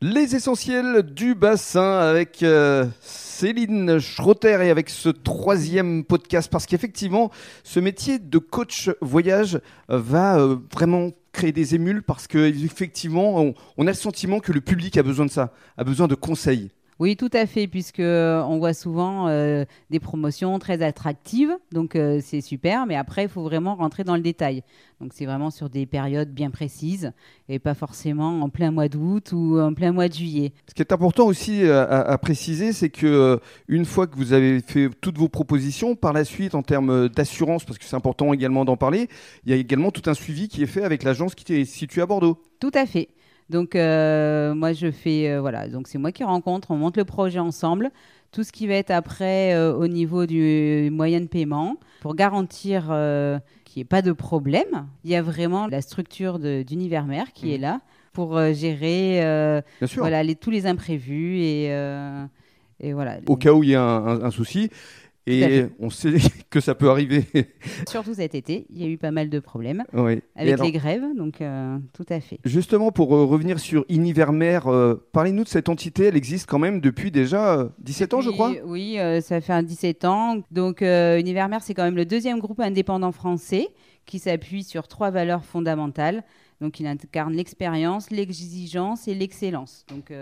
Les essentiels du bassin avec euh, Céline Schrotter et avec ce troisième podcast parce qu'effectivement ce métier de coach voyage va euh, vraiment créer des émules parce qu'effectivement on, on a le sentiment que le public a besoin de ça, a besoin de conseils. Oui, tout à fait, puisque euh, on voit souvent euh, des promotions très attractives, donc euh, c'est super, mais après, il faut vraiment rentrer dans le détail. Donc c'est vraiment sur des périodes bien précises et pas forcément en plein mois d'août ou en plein mois de juillet. Ce qui est important aussi à, à préciser, c'est que une fois que vous avez fait toutes vos propositions, par la suite, en termes d'assurance, parce que c'est important également d'en parler, il y a également tout un suivi qui est fait avec l'agence qui est située à Bordeaux. Tout à fait. Donc, euh, moi, je fais, euh, voilà, donc c'est moi qui rencontre, on monte le projet ensemble. Tout ce qui va être après euh, au niveau du moyen de paiement, pour garantir qu'il n'y ait pas de problème, il y a vraiment la structure d'univers mère qui est là pour gérer voilà, les, tous les imprévus et, et voilà. Au cas où il y a un, un souci. Et on sait que ça peut arriver. Surtout cet été, il y a eu pas mal de problèmes avec les grèves, donc euh, tout à fait. Justement, pour euh, revenir sur Univermer, euh, parlez-nous de cette entité. Elle existe quand même depuis déjà 17 ans, je crois Oui, ça fait un 17 ans. Donc Univermer, c'est quand même le deuxième groupe indépendant français qui s'appuie sur trois valeurs fondamentales. Donc, il incarne l'expérience, l'exigence et l'excellence. Donc,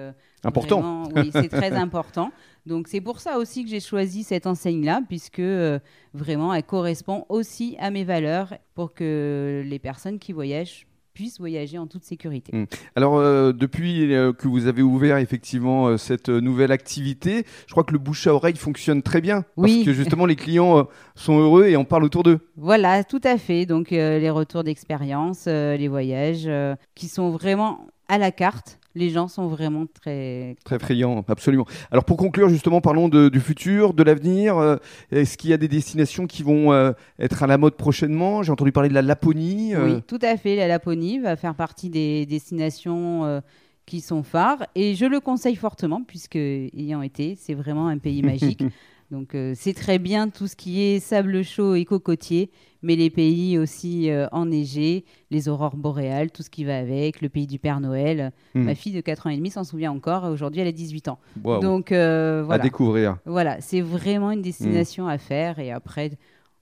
important. oui, c'est très important. Donc c'est pour ça aussi que j'ai choisi cette enseigne-là, puisque euh, vraiment elle correspond aussi à mes valeurs pour que les personnes qui voyagent puissent voyager en toute sécurité. Mmh. Alors, euh, depuis euh, que vous avez ouvert effectivement cette nouvelle activité, je crois que le bouche à oreille fonctionne très bien. Parce que justement, les clients sont heureux et en parlent autour d'eux. Voilà, tout à fait. Donc, les retours d'expérience, les voyages, qui sont vraiment à la carte les gens sont vraiment très... Très friands, absolument. Alors pour conclure, justement, parlons du futur, de l'avenir. Euh, est-ce qu'il y a des destinations qui vont euh, être à la mode prochainement? J'ai entendu parler de la Laponie. Euh. Oui, tout à fait. La Laponie va faire partie des destinations qui sont phares. Et je le conseille fortement, puisque ayant été, c'est vraiment un pays magique. Donc euh, c'est très bien tout ce qui est sable chaud et cocotier, mais les pays aussi euh, enneigés, les aurores boréales, tout ce qui va avec, le pays du Père Noël. Hmm. Ma fille de 4 ans et demi s'en souvient encore, aujourd'hui elle a 18 ans. Donc euh, voilà. À découvrir. Voilà, c'est vraiment une destination à faire et après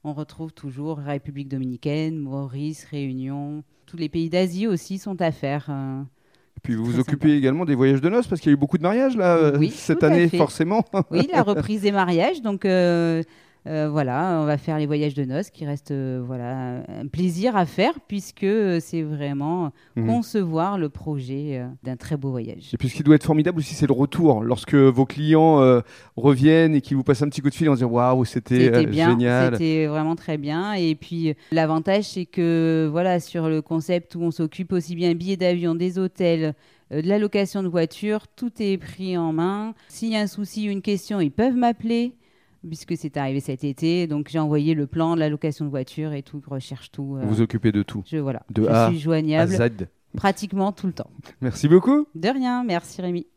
on retrouve toujours République dominicaine, Maurice, Réunion, tous les pays d'Asie aussi sont à faire. Puis vous vous occupez également des voyages de noces parce qu'il y a eu beaucoup de mariages là euh, cette année forcément. oui, la reprise des mariages. Donc euh, voilà, on va faire les voyages de noces qui restent euh, voilà, un plaisir à faire puisque euh, c'est vraiment mhm. concevoir le projet d'un très beau voyage. Et puis ce qui doit être formidable aussi, c'est le retour. Lorsque vos clients reviennent et qu'ils vous passent un petit coup de fil en disant waouh, c'était génial. C'était vraiment très bien. Et puis l'avantage, c'est que voilà, sur le concept où on s'occupe aussi bien billets d'avion, des hôtels, de la location de voiture, tout est pris en main. S'il y a un souci ou une question, ils peuvent m'appeler puisque c'est arrivé cet été. Donc j'ai envoyé le plan de la location de voiture et tout, recherche tout. Euh, vous occupez de tout. Je voilà. De je suis joignable. Pratiquement tout le temps. Merci beaucoup. De rien, merci Rémi.